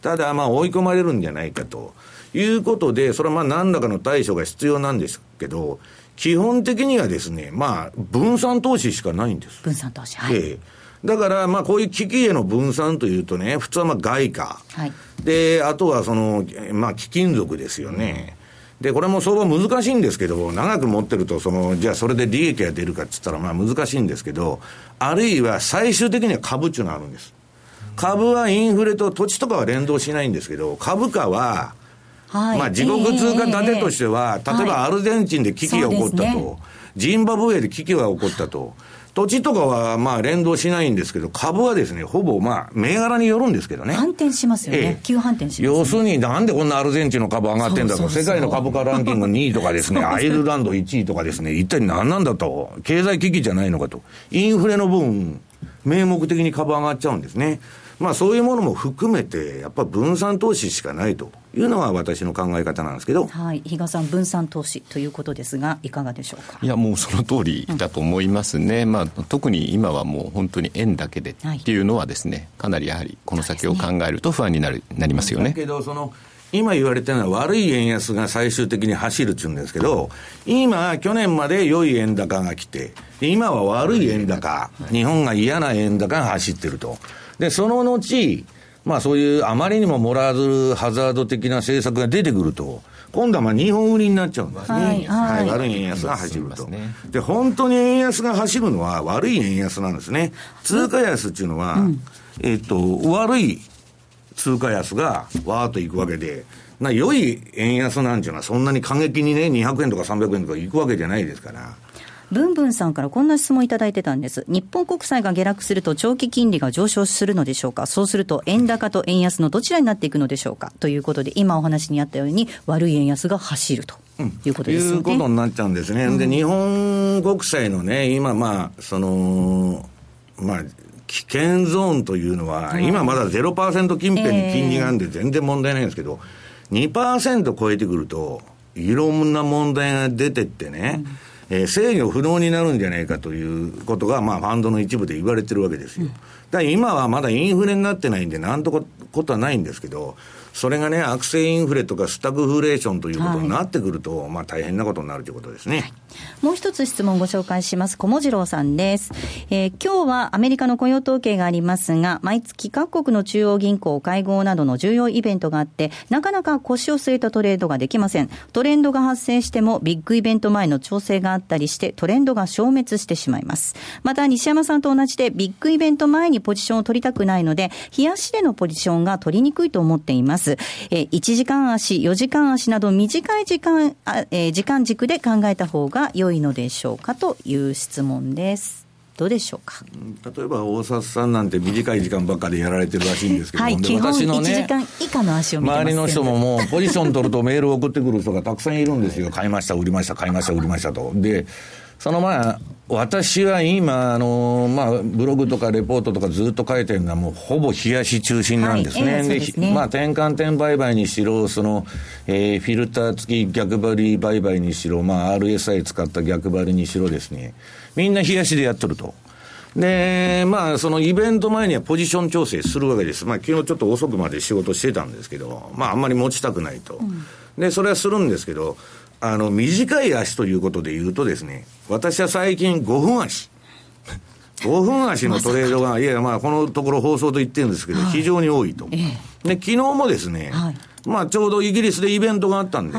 ただまあ追い込まれるんじゃないかということで、それはまあ何らかの対処が必要なんですけど、基本的にはですね、まあ分散投資しかないんです。分散投資。はい。ええだから、まあ、こういう危機への分散というとね、普通はまあ外貨。はい。で、あとはその、えまあ、貴金属ですよね。で、これも相場難しいんですけど、長く持ってると、その、じゃあそれで利益が出るかって言ったら、まあ難しいんですけど、あるいは最終的には株っていうのがあるんです。株はインフレと土地とかは連動しないんですけど、株価は、はい。まあ自国通貨建てとしては、ええ例えばアルゼンチンで危機が起こったと、ジンバブエで危機が起こったと、土地とかはまあ連動しないんですけど、株はですね、ほぼまあ銘柄によるんですけどね。反転しますよえね。え急反転します、ね。要するになんでこんなアルゼンチンの株上がってんだと、世界の株価ランキング2位とかですね、アイルランド1位とかですね、一体何なんだと、経済危機じゃないのかと、インフレの分、名目的に株上がっちゃうんですね。まあそういうものも含めて、やっぱ分散投資しかないというのが私の考え方なんですけど、はい。比嘉さん、分散投資ということですが、いかがでしょうか？いやもうその通りだと思いますね、まあ、特に今はもう本当に円だけでっていうのはですね、かなりやはりこの先を考えると不安になるなりますよね。だけど、その、今言われてるのは悪い円安が最終的に走るって言うんですけど、今、去年まで良い円高が来て、今は悪い円高、日本が嫌な円高が走ってると。で、その後、まあそういうあまりにもモラーズハザード的な政策が出てくると、今度はまあ日本売りになっちゃうんですね。はい、はい、悪い円安が走ると、ね。で、本当に円安が走るのは悪い円安なんですね。通貨安っていうのは、うん、えっ、と、悪い通貨安がわーっといくわけで、な良い円安なんていうのはそんなに過激にね、200円とか300円とかいくわけじゃないですから。ブンブンさんからこんな質問いただいてたんです。日本国債が下落すると長期金利が上昇するのでしょうか？そうすると円高と円安のどちらになっていくのでしょうか？ということで、今お話にあったように悪い円安が走ると。いうことですね。いうことになっちゃうんですね。うん、で、日本国債のね、今まあ、その、まあ、危険ゾーンというのは、今まだ0%近辺に金利があるんで全然問題ないんですけど、2%超えてくると、いろんな問題が出てってね、うんえー、制御不能になるんじゃないかということが、まあ、ファンドの一部で言われてるわけですよ。だ今はまだインフレになってないんで、なんとことはないんですけど、それがね、悪性インフレとかスタグフレーションということになってくると、はい、まあ大変なことになるということですね。はい、もう一つ質問ご紹介します。小文次郎さんです。えー、今日はアメリカの雇用統計がありますが、毎月各国の中央銀行会合などの重要イベントがあって、なかなか腰を据えたトレードができません。トレンドが発生しても、ビッグイベント前の調整があったりして、トレンドが消滅してしまいます。また、西山さんと同じで、ビッグイベント前にポジションを取りたくないので、冷やしでのポジションが取りにくいと思っています。えー1時間足、4時間足など短い時間、えー、時間軸で考えた方が良いのでしょうかという質問です。どうでしょうか？例えば大札さんなんて短い時間ばっかりやられてるらしいんですけど、はい、基本1時間以下の足を周りの人ももうポジション取るとメールを送ってくる人がたくさんいるんですよ。買いました、売りました、買いました、売りましたと。で、そのまあ、私は今、あのまあ、ブログとかレポートとかずっと書いてるのは、もうほぼ冷やし中心なんですね。はい、で、ね、まあ、転換点売買にしろ、その、えー、フィルター付き逆張り売買にしろ、まあ、RSI 使った逆張りにしろですね、みんな冷やしでやっとると。で、まあ、そのイベント前にはポジション調整するわけです。まあ、昨日ちょっと遅くまで仕事してたんですけど、まあ、あんまり持ちたくないと。うん、で、それはするんですけど、あの、短い足ということで言うとですね、私は最近5分足。5分足のトレードが、いやまあ、このところ放送と言ってるんですけど、非常に多いと。で、昨日もですね、まあ、ちょうどイギリスでイベントがあったんで、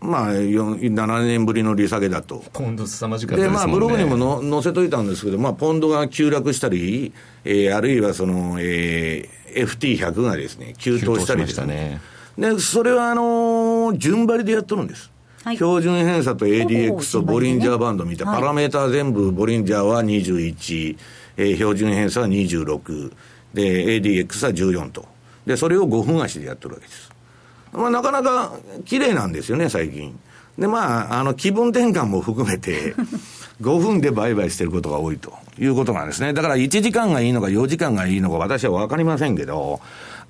まあ、7年ぶりの利下げだと。ポンド凄まじかったでね。で、まあ、ブログにもの載せといたんですけど、まあ、ポンドが急落したり、えー、あるいはその、えー、FT100 がですね、急騰したりですね。で、それはあのー、順張りでやっとるんです。はい、標準偏差と ADX とボリンジャーバンド見た、パラメーター全部、ボリンジャーは21、えー、標準偏差は26、で、ADX は14と。で、それを5分足でやってるわけです。まあ、なかなか綺麗なんですよね、最近。で、まあ、あの、気分転換も含めて、5分で売買してることが多いということなんですね。だから1時間がいいのか4時間がいいのか私は分かりませんけど、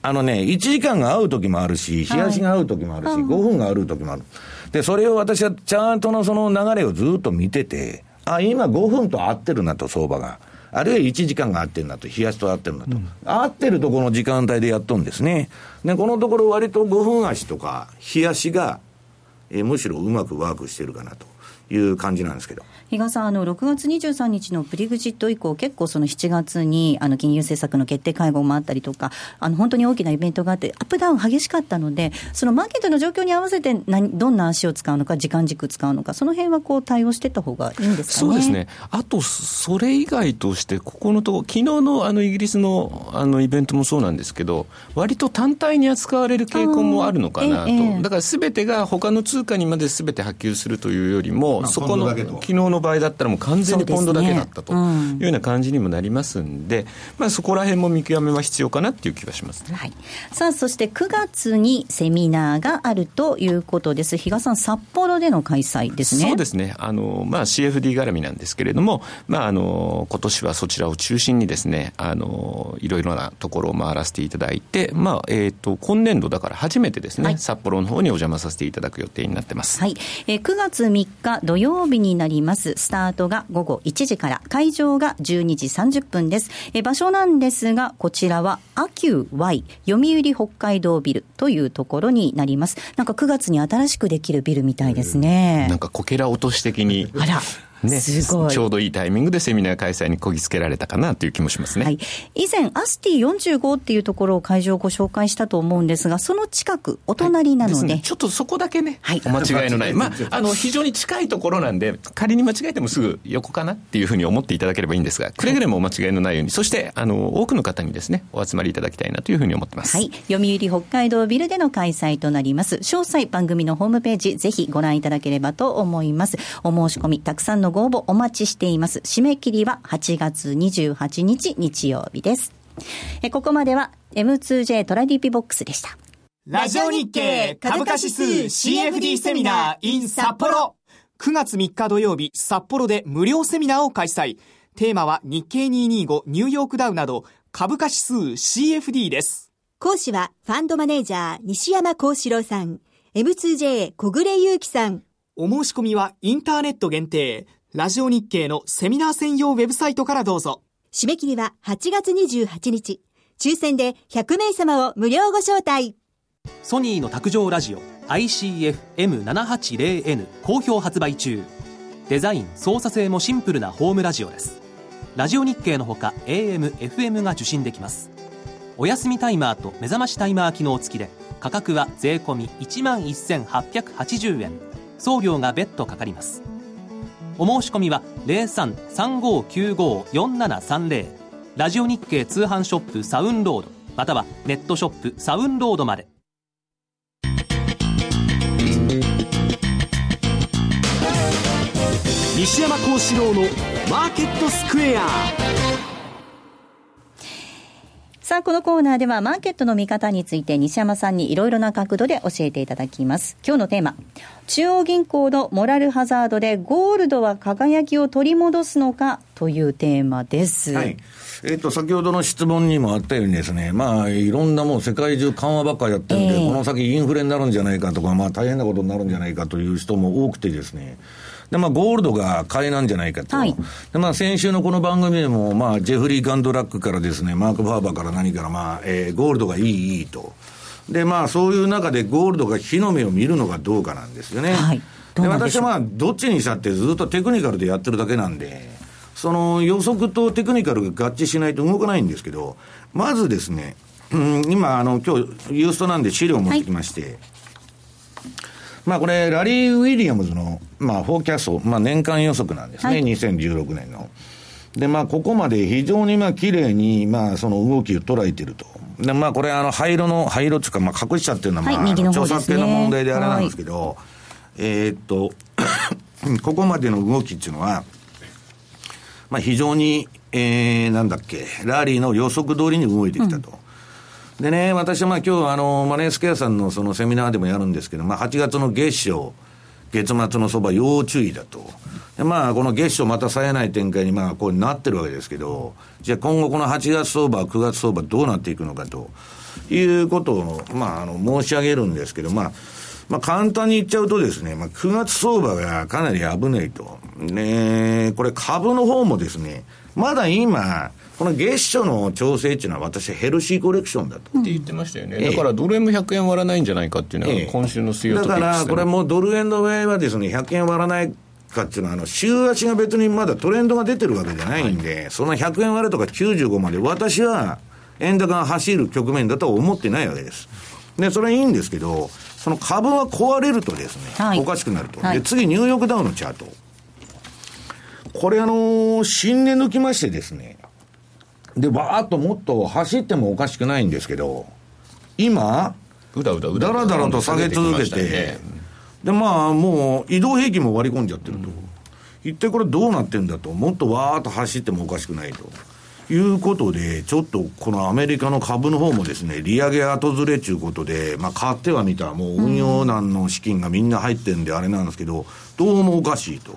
あのね、1時間が合う時もあるし、冷やしが合う時もあるし、はい、5分が合う時もある。で、それを私はチャートのその流れをずっと見てて、あ、今5分と合ってるなと、相場が。あるいは1時間が合ってるなと、冷やしと合ってるなと。うん、合ってるとこの時間帯でやっとんですね。で、このところ割と5分足とか、冷やしが、えむしろうまくワークしてるかなと。いう感じなんですけど。比嘉さん、あの、6月23日のプリグジット以降、結構その7月に、あの、金融政策の決定会合もあったりとか、あの、本当に大きなイベントがあって、アップダウン激しかったので、そのマーケットの状況に合わせて何、どんな足を使うのか、時間軸使うのか、その辺はこう対応していった方がいいんですかね。そうですね。あと、それ以外として、ここのところ、昨日のあの、イギリスのあの、イベントもそうなんですけど、割と単体に扱われる傾向もあるのかなと。ええ、だから、すべてが他の通貨にまですべて波及するというよりも、そこの、昨日の場合だったらもう完全にポンドだけだったというような感じにもなりますんで、まあ、そこら辺も見極めは必要かなっていう気がしますね、はい、さあそして9月にセミナーがあるということです。比嘉さん札幌での開催ですね。そうですね。あの、まあ、CFD 絡みなんですけれども、まあ、あの今年はそちらを中心にですねあのいろいろなところを回らせていただいて、まあえーと、今年度だから初めてですね、はい、札幌の方にお邪魔させていただく予定になってます、はい。えー、9月3日土曜日になります。スタートが午後1時から、会場が12時30分です。え場所なんですが、こちらは、アキュー Y、読売北海道ビルというところになります。なんか9月に新しくできるビルみたいですね。なんかこけら落とし的に。あら。ね、すごいちょうどいいタイミングでセミナー開催にこぎつけられたかなという気もしますね。はい。以前、アスティ45っていうところを会場をご紹介したと思うんですが、その近く、お隣なので。ですねちょっとそこだけね、はいお間違いのない。まあ、あの、非常に近いところなんで、仮に間違えてもすぐ横かなっていうふうに思っていただければいいんですが、くれぐれもお間違いのないように、そして、あの、多くの方にですね、お集まりいただきたいなというふうに思ってます。はい。読売北海道ビルでの開催となります。詳細番組のホームページ、ぜひご覧いただければと思います。お申し込み、たくさんのご応募お待ちしています。締め切りは8月28日日曜日です。えここまでは M2J トラディピボックスでした。ラジオ日経株価指数 CFD セミナー in 札幌9月3日土曜日札幌で無料セミナーを開催テーマは日経225ニューヨークダウなど株価指数 CFD です講師はファンドマネージャー西山幸四郎さん、M2J 小暮祐樹さん。お申し込みはインターネット限定ラジオ日経のセミナー専用ウェブサイトからどうぞ。締め切りは8月28日。抽選で100名様を無料ご招待。ソニーの卓上ラジオ ICF-M780N 好評発売中。デザイン操作性もシンプルなホームラジオです。ラジオ日経のほか AM、FM が受信できます。お休みタイマーと目覚ましタイマー機能付きで価格は税込1万1880円。送料が別途かかりますお申し込みは03-3595-4730ラジオ日経通販ショップサウンロードまたはネットショップサウンロードまで。西山幸四郎のマーケットスクエア。さあ、このコーナーではマーケットの見方について西山さんにいろいろな角度で教えていただきます。今日のテーマ、中央銀行のモラルハザードでゴールドは輝きを取り戻すのかというテーマです。はい。えっ、と、先ほどの質問にもあったようにですね、まあ、いろんなもう世界中緩和ばっかりやってるんで、ええこの先インフレになるんじゃないかとか、まあ大変なことになるんじゃないかという人も多くてですね、で、まあ、ゴールドが買いなんじゃないかと。はいで、まあ、先週のこの番組でも、まあ、ジェフリー・ガンドラックからですね、マーク・ファーバーから何から、まあ、えーゴールドがいい、いいと。で、まあ、そういう中でゴールドが日の目を見るのかどうかなんですよね。はいで、私はまあ、どっちにしたってずっとテクニカルでやってるだけなんで、その予測とテクニカルが合致しないと動かないんですけど、まずですね、うん、今、あの、今日、ユーストなんで資料を持ってきまして、まあこれ、ラリー・ウィリアムズの、まあ、フォーキャスト、まあ年間予測なんですね、はい2016年の。で、まあここまで非常にまあ綺麗に、まあその動きを捉えていると。で、まあこれ、あの、灰色の、灰色っていうか、まあ隠しちゃってるのは、まあ、はいね作権の問題であれなんですけど、えーっと、ここまでの動きっていうのは、まあ非常に、えー、なんだっけ、ラリーの予測通りに動いてきたと。でね、私はまあ今日、あの、マネースケアさんのそのセミナーでもやるんですけど、まあ8月の月初、月末のそば要注意だと。でまあこの月初また冴えない展開にまあこうなってるわけですけど、じゃあ今後この8月相場、9月相場どうなっていくのかということを、まああの申し上げるんですけど、まあ、まあ簡単に言っちゃうとですね、まあ9月相場がかなり危ないと。ねこれ株の方もですね、まだ今、この月初の調整っていうのは私ヘルシーコレクションだと。って言ってましたよね、ええだからドル円も100円割らないんじゃないかっていうのが、ええ今週の水曜だから、これもうドル円の場合はですね、100円割らないかっていうのは、あの、週足が別にまだトレンドが出てるわけじゃないんで、その100円割るとか95まで、私は円高が走る局面だとは思ってないわけです。で、それはいいんですけど、その株が壊れるとですね、はいおかしくなると。はいで、次、ニューヨークダウのチャート。これあのー新年抜きましてですね、で、わーっともっと走ってもおかしくないんですけど、今、うだうだうだだらだらと下げ続けて、で、まあ、もう移動平均も割り込んじゃってると。一体これどうなってんだと。もっとわーっと走ってもおかしくないと。いうことで、ちょっとこのアメリカの株の方もですね、利上げ後ずれということで、まあ、買ってはみた、もう運用難の資金がみんな入ってるんであれなんですけど、どうもおかしいと。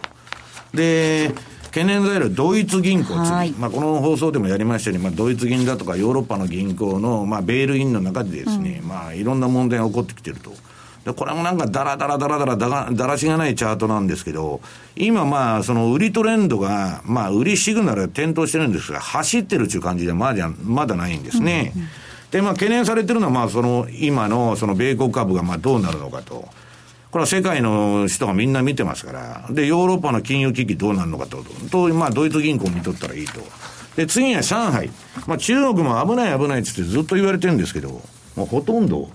で、懸念材料、ドイツ銀行、まあ、この放送でもやりましたように、まあ、ドイツ銀だとかヨーロッパの銀行の、まあ、ベールインの中でですね、まあ、いろんな問題が起こってきてると。で、これもなんかダラダラダラダラだがだらしがないチャートなんですけど、今まあ、その売りトレンドが、まあ、売りシグナルが点灯してるんですが、走ってるっていう感じでまだ、まだないんですね。で、まあ、懸念されてるのは、まあ、その、今の、その、米国株が、まあ、どうなるのかと。これは世界の人がみんな見てますから。で、ヨーロッパの金融危機どうなるのかと。と、まあ、ドイツ銀行見とったらいいと。で、次は上海。まあ、中国も危ない危ないっつってずっと言われてるんですけど、もうほとんど、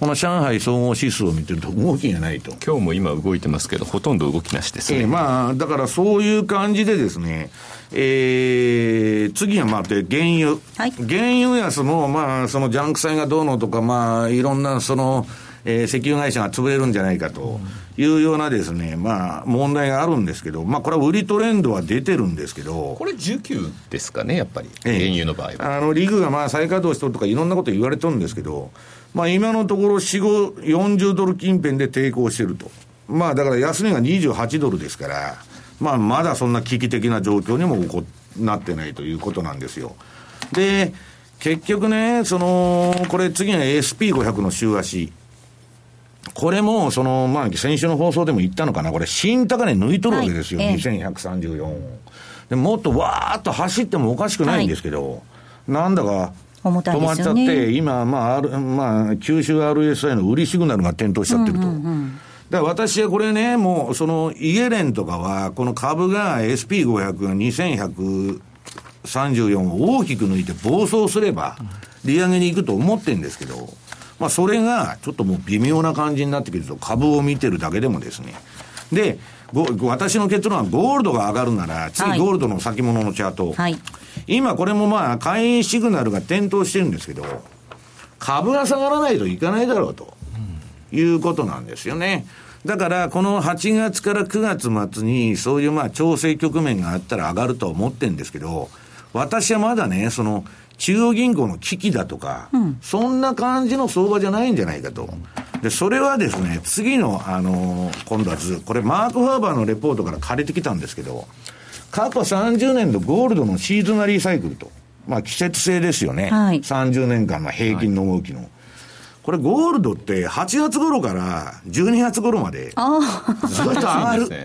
この上海総合指数を見てると動きがないと。今日も今動いてますけど、ほとんど動きなしですね。えー、まあ、だからそういう感じでですね、えー、次はまあ、原油。はい、原油安も、まあ、そのジャンク債がどうのとか、まあ、いろんな、その、えー、石油会社が潰れるんじゃないかというようなですね、まあ、問題があるんですけど、まあ、これは売りトレンドは出てるんですけど。これ19ですかね、やっぱり。原油の場合は。あの、リグがまあ、再稼働しとるとかいろんなこと言われてるんですけど、まあ、今のところ4、5、40ドル近辺で抵抗してると。まあ、だから安値が28ドルですから、まあ、まだそんな危機的な状況にもこなってないということなんですよ。で、結局ね、その、これ次が SP500 の週足。これも、その、まあ、先週の放送でも言ったのかな、これ、新高値抜いとるわけですよ、はい、2134でもっとわーっと走ってもおかしくないんですけど、はい、なんだか、止まっちゃって、今、まあ、まあ、九州 RSI の売りシグナルが点灯しちゃってると。うんうんうん。だから私はこれね、もう、その、イエレンとかは、この株が SP500 が2134を大きく抜いて暴走すれば、利上げに行くと思ってるんですけど、まあ、それが、ちょっともう微妙な感じになってくると、株を見てるだけでもですね。で、私の結論はゴールドが上がるなら、次ゴールドの先物のチャート。はい、今これもまあ、会員シグナルが点灯してるんですけど、株が下がらないといかないだろうと、いうことなんですよね。だから、この8月から9月末に、そういうまあ調整局面があったら上がると思ってるんですけど、私はまだね、その、中央銀行の危機だとか、うん、そんな感じの相場じゃないんじゃないかと。で、それはですね、次の、あのー、今度はこれマーク・ファーバーのレポートから借りてきたんですけど、過去30年のゴールドのシーズナリーサイクルと。まあ季節性ですよね。はい、30年間の平均の動きの。はいこれゴールドって8月頃から12月頃までずっと上がる、ね。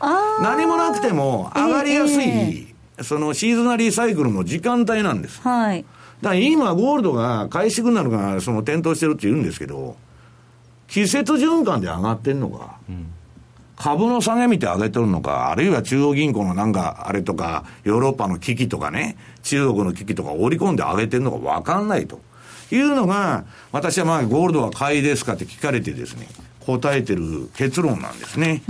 うん、何もなくても上がりやすい、えーそのシーズナリーサイクルの時間帯なんです。はい。だから今、ゴールドが、買いシグナルがその点灯してるって言うんですけど、季節循環で上がってんのか、うん、株の下げ見て上げてるのか、あるいは中央銀行のなんか、あれとか、ヨーロッパの危機とかね、中国の危機とか織り込んで上げてるのか分かんないと。いうのが、私はまあ、ゴールドは買いですかって聞かれてですね、答えてる結論なんですね。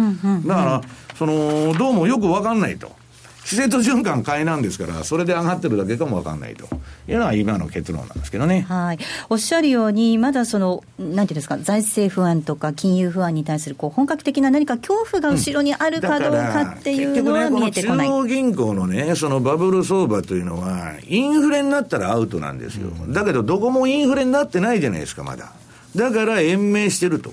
だから、その、どうもよく分かんないと。季節循環買いなんですから、それで上がってるだけかもわかんないというのは今の結論なんですけどね。はい。おっしゃるように、まだその、なんていうんですか、財政不安とか金融不安に対するこう本格的な何か恐怖が後ろにあるかどうかっていうのは見えてこない。中央銀行のね、そのバブル相場というのは、インフレになったらアウトなんですよ。だけど、どこもインフレになってないじゃないですか、まだ。だから延命してると。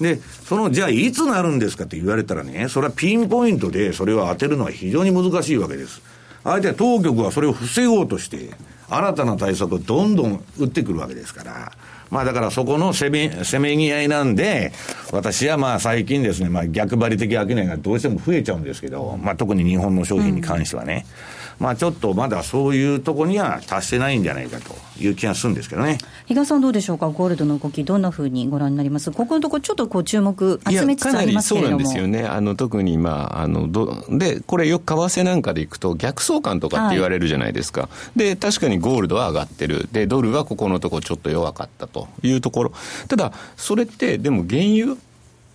で、その、じゃあいつなるんですかって言われたらね、それはピンポイントでそれを当てるのは非常に難しいわけです。相手は当局はそれを防ごうとして、新たな対策をどんどん打ってくるわけですから、まあだからそこのせめ、せめぎ合いなんで、私はまあ最近ですね、まあ逆張り的商いがどうしても増えちゃうんですけど、まあ特に日本の商品に関してはね。うんまあ、ちょっとまだそういうところには達してないんじゃないかという気がするんですけどね。比嘉さん、どうでしょうか、ゴールドの動き、どんなふうにご覧になります、ここのところ、ちょっとこう注目、集めつつありますけれども。そうなんですよね、あの特に、まあ、あのどでこれ、よく為替なんかでいくと、逆相関とかって言われるじゃないですか、はい、で確かにゴールドは上がってる、でドルはここのところ、ちょっと弱かったというところ、ただ、それって、でも原油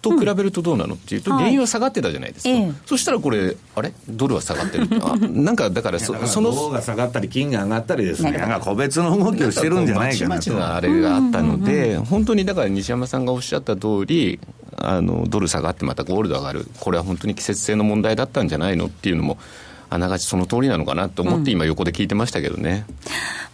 と比べるとどうなのっていうと、原油は下がってたじゃないですか、はい、そしたらこれ、あれ、ドルは下がってる？あなんかだからそ、その。銅が下がったり、金が上がったりですね、なんか個別の動きをしてるんじゃないかなと。なあれがあったので、本当にだから西山さんがおっしゃった通り、あのドル下がってまたゴールド上がる、これは本当に季節性の問題だったんじゃないのっていうのも。あながちその通りなのかなと思って、今、横で聞いてましたけどね、うん、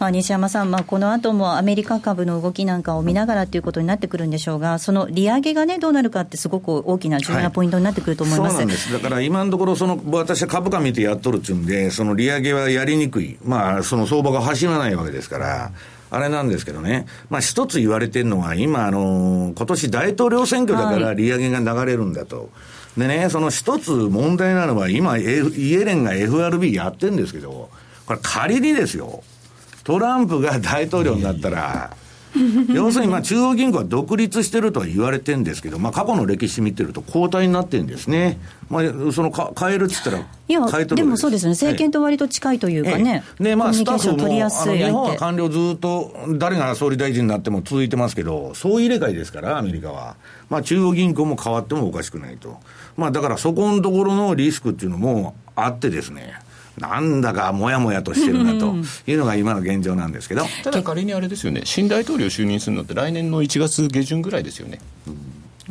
まあ、西山さん、まあ、この後もアメリカ株の動きなんかを見ながらということになってくるんでしょうが、その利上げが、ね、どうなるかって、すごく大きな重要なポイントになってくると思います、はい、そうなんですだから今のところその、私は株価見てやっとるっちゅうんで、その利上げはやりにくい、まあ、その相場が走らないわけですから。あれなんですけどね、まあ一つ言われてるのは、今、あの、今年大統領選挙だから利上げが流れるんだと。でね、その一つ問題なのは、今、F、イエレンが FRB やってるんですけど、これ仮にですよ、トランプが大統領になったら、要するに、まあ、中央銀行は独立してるとは言われてるんですけど、まあ、過去の歴史見てると、交代になってるんですね。まあ、そのか変えるっつったら、いや、でもそうですね、政権と割と近いというかね、ええ、で、まあ、スタッフも、取りやすい日本は官僚ずっと、誰が総理大臣になっても続いてますけど、そういう入れ替えですから、アメリカは。まあ、中央銀行も変わってもおかしくないと。まあ、だからそこのところのリスクっていうのもあってですね。なんだかもやもやとしてるなというのが今の現状なんですけど。ただ仮にあれですよね、新大統領就任するのって来年の1月下旬ぐらいですよね。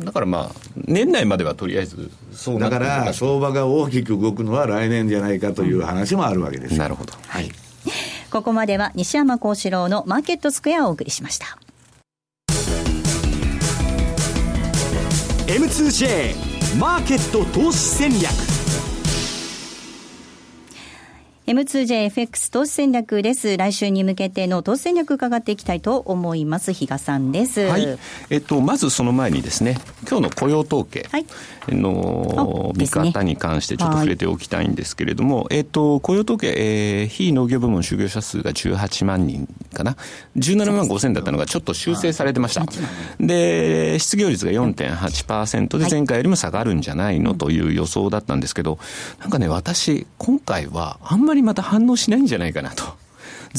だからまあ、年内まではとりあえず。そうだから相場が大きく動くのは来年じゃないかという話もあるわけです、うん、なるほど、はい、ここまでは西山幸四郎のマーケットスクエアをお送りしました。M2J マーケット投資戦略 M2JFX 投資戦略です。来週に向けての投資戦略伺っていきたいと思います。比嘉さんです。はい。えっと、まずその前にですね、今日の雇用統計の見方に関してちょっと触れておきたいんですけれども、ね、えっと、雇用統計、えー、非農業部門就業者数が18万人かな。17万5千だったのがちょっと修正されてました。で、失業率が4.8%で前回よりも下がるんじゃないのという予想だったんですけど、なんかね、私、今回はあんまりりまた反応しないんじゃないかなと。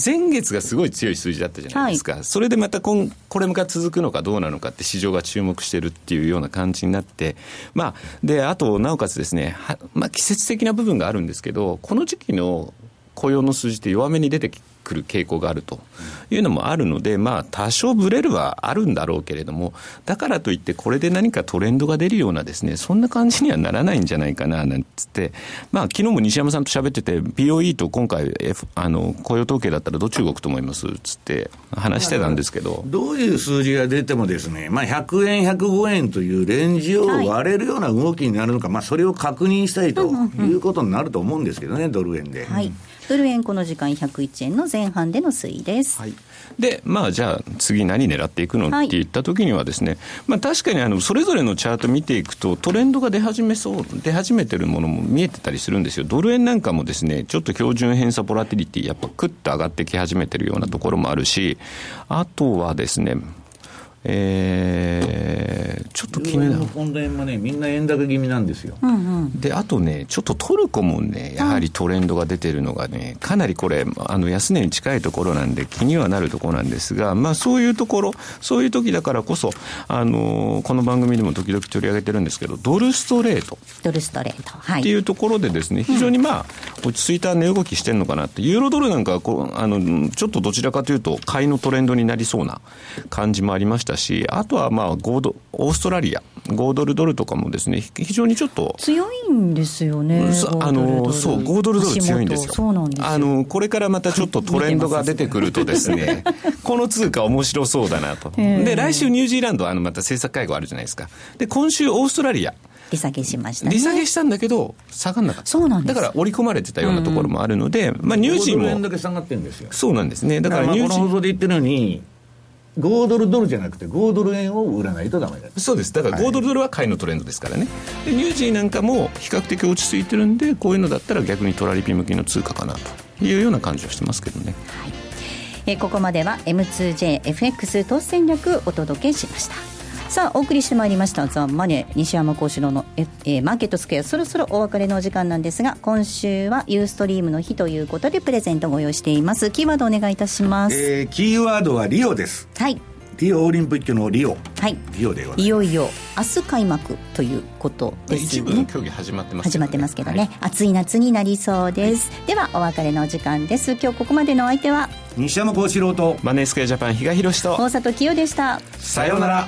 前月がすごい強い数字だったじゃないですか、はい、それでまた今これが続くのかどうなのかって市場が注目してるっていうような感じになって、まあ、であと、なおかつですね、まあ、季節的な部分があるんですけど、この時期の雇用の数字って弱めに出てくる傾向があるというのもあるので、まあ、多少ブレるはあるんだろうけれども、だからといって、これで何かトレンドが出るようなですね、そんな感じにはならないんじゃないかな、なんつって、まあ、昨日も西山さんと喋ってて、POE と今回、F、あの、雇用統計だったらどっち動くと思いますつって話してたんですけど。どういう数字が出てもですね、まあ、100円、105円というレンジを割れるような動きになるのか、はい、まあ、それを確認したいということになると思うんですけどね、ドル円で。はいドル円この時間101円の前半での推移です。はいで、まあ、じゃあ、次何狙っていくの、って言った時にはですね、まあ、確かにあの、それぞれのチャート見ていくと、トレンドが出始めそう、出始めてるものも見えてたりするんですよ。ドル円なんかもですね、ちょっと標準偏差ボラティリティ、やっぱクッと上がってき始めてるようなところもあるし、あとはですね、えー、ちょっと気になる。ポンド円もね、みんな円高気味なんですよ。うんうん、で、あとね、ちょっとトルコもね、やはりトレンドが出てるのがね、かなりこれ、あの安値に近いところなんで、気にはなるところなんですが、まあそういうところ、そういう時だからこそ、あのこの番組でも時々取り上げてるんですけど、ドルストレート。ドルストレート。はい。っていうところでですね、非常にまあ、落ち着いた値動きしてるのかなって、ユーロドルなんかはこう、あの、ちょっとどちらかというと、買いのトレンドになりそうな感じもありましたし、あとはまあ5ド、オーストラリア、5ドルドルとかもですね、非常にちょっと。強いんですよね。あの、そう、5ドルドル強いんですよ。そうなんですあの、これからまたちょっと トレンドが出てくるとですね、この通貨面白そうだなと。で、来週ニュージーランド、あの、また政策会合あるじゃないですか。で、今週オーストラリア。利下げしました、ね、利下げしたんだけど、下がんなかった。そうなんだから織り込まれてたようなところもあるので、うん、まあニュージーも。円だけ下がってるんですよ。そうなんですね。だからニュージー。5ドルドルじゃなくて5ドル円を売らないとダメだそうです。だから5ドルドルは買いのトレンドですからね、でニュージーなんかも比較的落ち着いてるんでこういうのだったら逆にトラリピ向きの通貨かなというような感じはしてますけどね、はい。えー、ここまでは M2JFX 投資戦略お届けしましたさあお送りしてまいりましたザ・マネー西山幸四郎のえ、えー、マーケットスクエア。そろそろお別れのお時間なんですが今週はユーストリームの日ということでプレゼントご用意しています。キーワードお願いいたします、えー、キーワードはリオです。はい。リオオリンピックのリオ。はい。リオでございます。いよいよ明日開幕ということですね。一部の競技始まってます、ね、始まってますけどね、はい、暑い夏になりそうです、はい、ではお別れのお時間です。今日ここまでのお相手は？西山幸四郎とマネースクエアジャパン比嘉宏と。大里清でした。さようなら